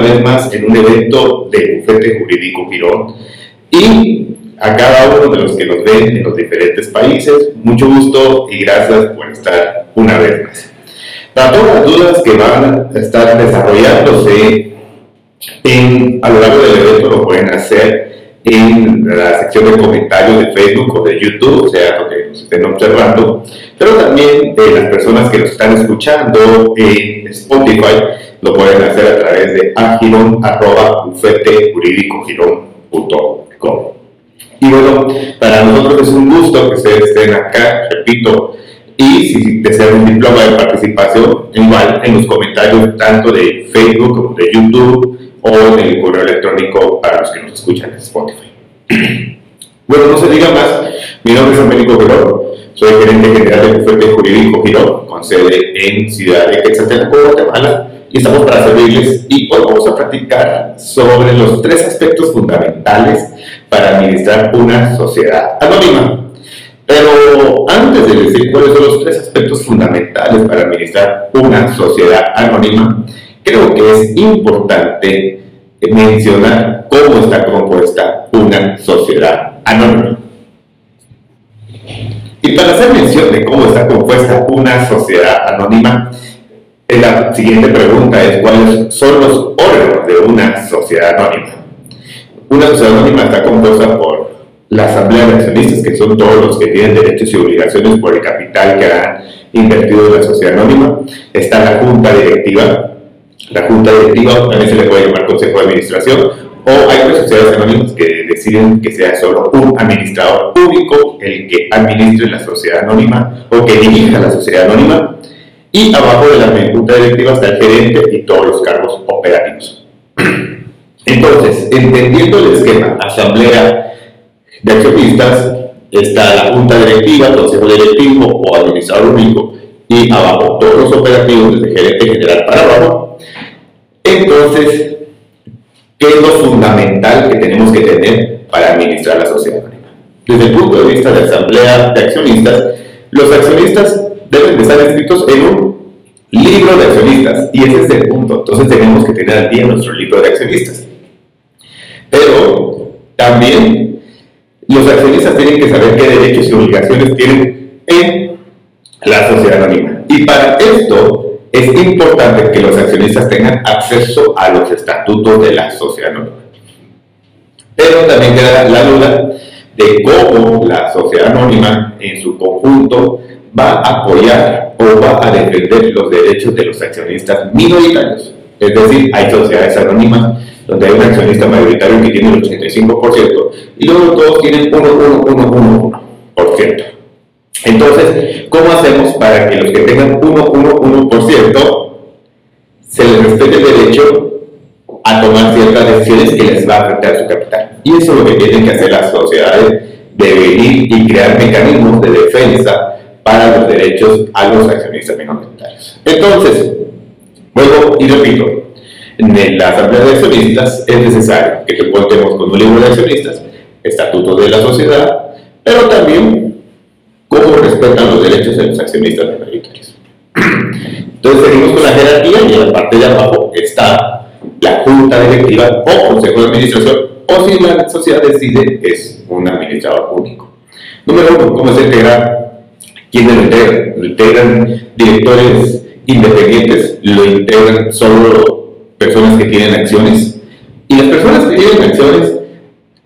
una vez más en un evento del bufete jurídico Girón y a cada uno de los que nos ven en los diferentes países, mucho gusto y gracias por estar una vez más. Para todas las dudas que van a estar desarrollándose en, a lo largo del evento lo pueden hacer en la sección de comentarios de Facebook o de YouTube, o sea, donde nos estén observando, pero también de las personas que nos están escuchando en Spotify lo pueden hacer a través de agilon.com. Y bueno, para nosotros es un gusto que ustedes estén acá, repito, y si desean un diploma de participación, igual en los comentarios tanto de Facebook como de YouTube o del correo electrónico para los que nos escuchan en Spotify. Bueno, no se diga más, mi nombre es Américo Girón, soy gerente general del bufete jurídico Girón, con sede en Ciudad de Quetzaltenango, Guatemala, y estamos para servirles y hoy vamos a platicar sobre los tres aspectos fundamentales para administrar una sociedad anónima. Pero antes de decir cuáles son los tres aspectos fundamentales para administrar una sociedad anónima, creo que es importante mencionar cómo está compuesta una sociedad anónima. Y para hacer mención de cómo está compuesta una sociedad anónima, la siguiente pregunta es cuáles son los órganos de una sociedad anónima. Una sociedad anónima está compuesta por la asamblea de accionistas, que son todos los que tienen derechos y obligaciones por el capital que han invertido en la sociedad anónima. Está la junta directiva. La junta directiva también se le puede llamar consejo de administración. O hay otras sociedades anónimas que deciden que sea solo un administrador público el que administre la sociedad anónima o que dirija la sociedad anónima y abajo de la junta directiva está el gerente y todos los cargos operativos. Entonces, entendiendo el esquema asamblea de accionistas, está la junta directiva, consejo directivo o administrador único y abajo todos los operativos desde gerente general para abajo. Entonces, ¿qué es lo fundamental que tenemos que tener para administrar la sociedad Desde el punto de vista de asamblea de accionistas, los accionistas deben de estar inscritos en un libro de accionistas. Y ese es el punto. Entonces tenemos que tener al día nuestro libro de accionistas. Pero también los accionistas tienen que saber qué derechos y obligaciones tienen en la sociedad anónima. Y para esto es importante que los accionistas tengan acceso a los estatutos de la sociedad anónima. Pero también queda la duda de cómo la sociedad anónima en su conjunto va a apoyar o va a defender los derechos de los accionistas minoritarios. Es decir, hay sociedades anónimas donde hay un accionista mayoritario que tiene el 85% y luego todos tienen 1,111%. Entonces, ¿cómo hacemos para que los que tengan 1,111% se les respete el derecho a tomar ciertas decisiones que les va a afectar su capital? Y eso es lo que tienen que hacer las sociedades, de venir y crear mecanismos de defensa para los derechos a los accionistas minoritarios. Entonces, vuelvo y repito, en la Asamblea de Accionistas es necesario que te contemos con un libro de accionistas, estatuto de la sociedad, pero también cómo respetan los derechos de los accionistas minoritarios. Entonces seguimos con la jerarquía y en la parte de abajo está la junta directiva o consejo de administración o si la sociedad decide es un administrador único. Número uno, ¿cómo se integra ¿Quiénes lo integran? Lo integran directores independientes, lo integran solo personas que tienen acciones. Y las personas que tienen acciones,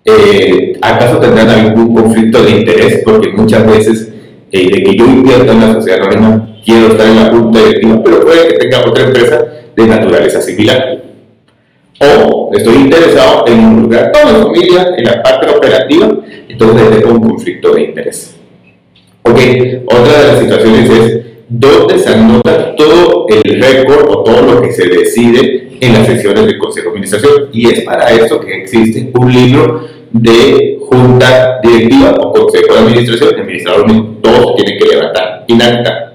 eh, ¿acaso tendrán algún conflicto de interés? Porque muchas veces, eh, de que yo invierto en la sociedad anónima, quiero estar en la junta directiva, pero puede que tenga otra empresa de naturaleza similar. O estoy interesado en involucrar toda la familia en la parte operativa, entonces tengo un conflicto de interés. Ok, otra de las situaciones es dónde se anota todo el récord o todo lo que se decide en las sesiones del Consejo de Administración. Y es para eso que existe un libro de junta directiva o Consejo de Administración. El administrador todo se tiene que levantar en acta,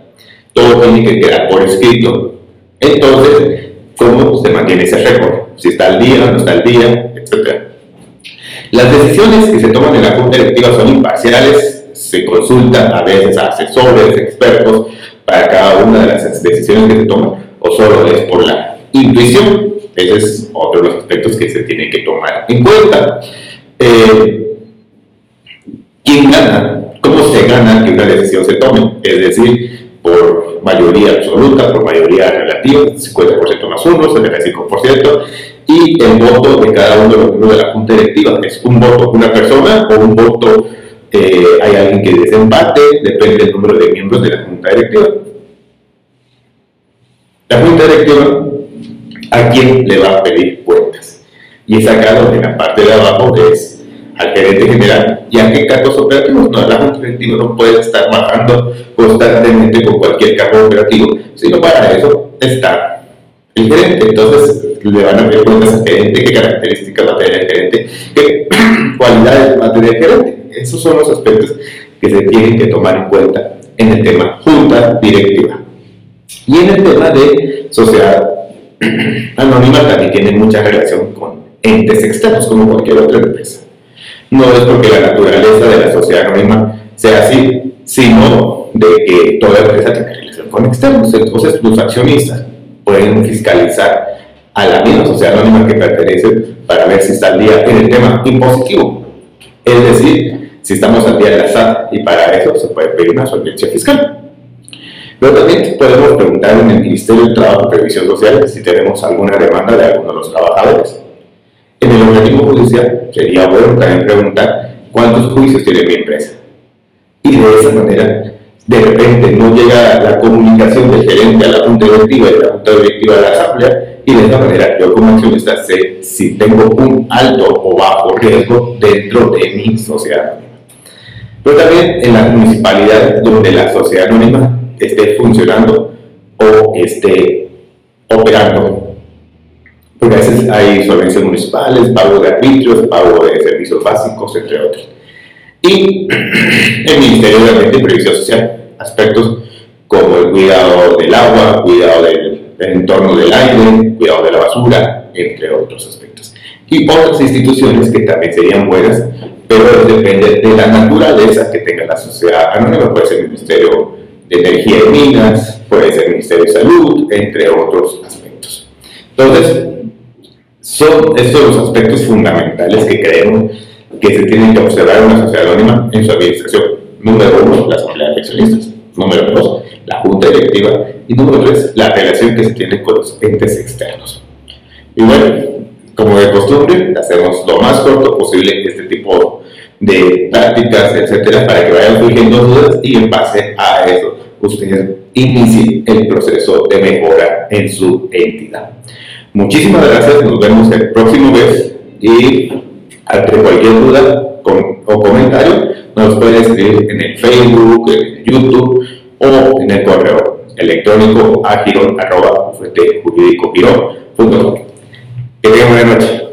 todo tiene que quedar por escrito. Entonces, ¿cómo se mantiene ese récord? Si está al día, no está al día, etc. Las decisiones que se toman en la junta directiva son imparciales, se consultan a veces a asesores, expertos, para cada una de las decisiones que se toman, o solo es por la intuición. Ese es otro de los aspectos que se tiene que tomar en cuenta. Eh, ¿Quién gana? ¿Cómo se gana que una decisión se tome? Es decir, por mayoría absoluta, por mayoría relativa, 50% más 1, 75%, y el voto de cada uno de los miembros de la Junta Directiva. ¿Es un voto una persona o un voto eh, hay alguien que desempate? Depende del número de miembros de la Junta Directiva. La Junta Directiva, ¿a quién le va a pedir cuentas? Y es acá donde la parte de abajo es al gerente general y a qué cargos operativos. No, la Junta Directiva no puede estar bajando constantemente con cualquier cargo operativo, sino para eso está el gerente. Entonces le van a pedir cuentas al gerente, qué características va a tener el gerente, qué cualidades va a tener el gerente. Esos son los aspectos que se tienen que tomar en cuenta en el tema junta directiva. Y en el tema de sociedad anónima también tiene mucha relación con entes externos, como cualquier otra empresa. No es porque la naturaleza de la sociedad anónima sea así, sino de que toda empresa tiene relación con externos. Entonces, los accionistas pueden fiscalizar a la misma sociedad anónima que pertenece para ver si está al día en el tema impositivo. Es decir, si estamos al día de la SAT y para eso se puede pedir una solvencia fiscal. Pero también podemos preguntar en el Ministerio de Trabajo y Previsión Social si tenemos alguna demanda de alguno de los trabajadores. En el organismo judicial sería bueno también preguntar cuántos juicios tiene mi empresa. Y de esa manera de repente no llega la comunicación del gerente a la junta directiva y de la junta directiva a la asamblea y de esta manera yo como accionista sé si tengo un alto o bajo riesgo dentro de mi sociedad. Pero también en la municipalidad donde la sociedad anónima esté funcionando o esté operando. Porque a veces hay solvencias municipales, pago de arbitrios, pago de servicios básicos, entre otros. Y el Ministerio de Previsión Social aspectos como el cuidado del agua, cuidado del, entorno del aire, cuidado de la basura, entre otros aspectos. Y otras instituciones que también serían buenas, pero depende de la naturaleza que tenga la sociedad anónima, puede ser el Ministerio de Energía y Minas, puede ser el Ministerio de Salud, entre otros aspectos. Entonces, son estos los aspectos fundamentales que creemos que se tienen que observar en una sociedad anónima en su administración Número uno, la asamblea de accionistas. Número dos, la junta directiva. Y número tres, la relación que se tiene con los entes externos. Y bueno, como de costumbre, hacemos lo más corto posible este tipo de prácticas, etcétera, para que vayan surgiendo dudas y en base a eso ustedes inicien el proceso de mejora en su entidad. Muchísimas gracias, nos vemos el próximo mes y ante cualquier duda o comentario, nos pueden escribir en el Facebook, en YouTube o en el correo electrónico a girón arroba Que tengan buena noche.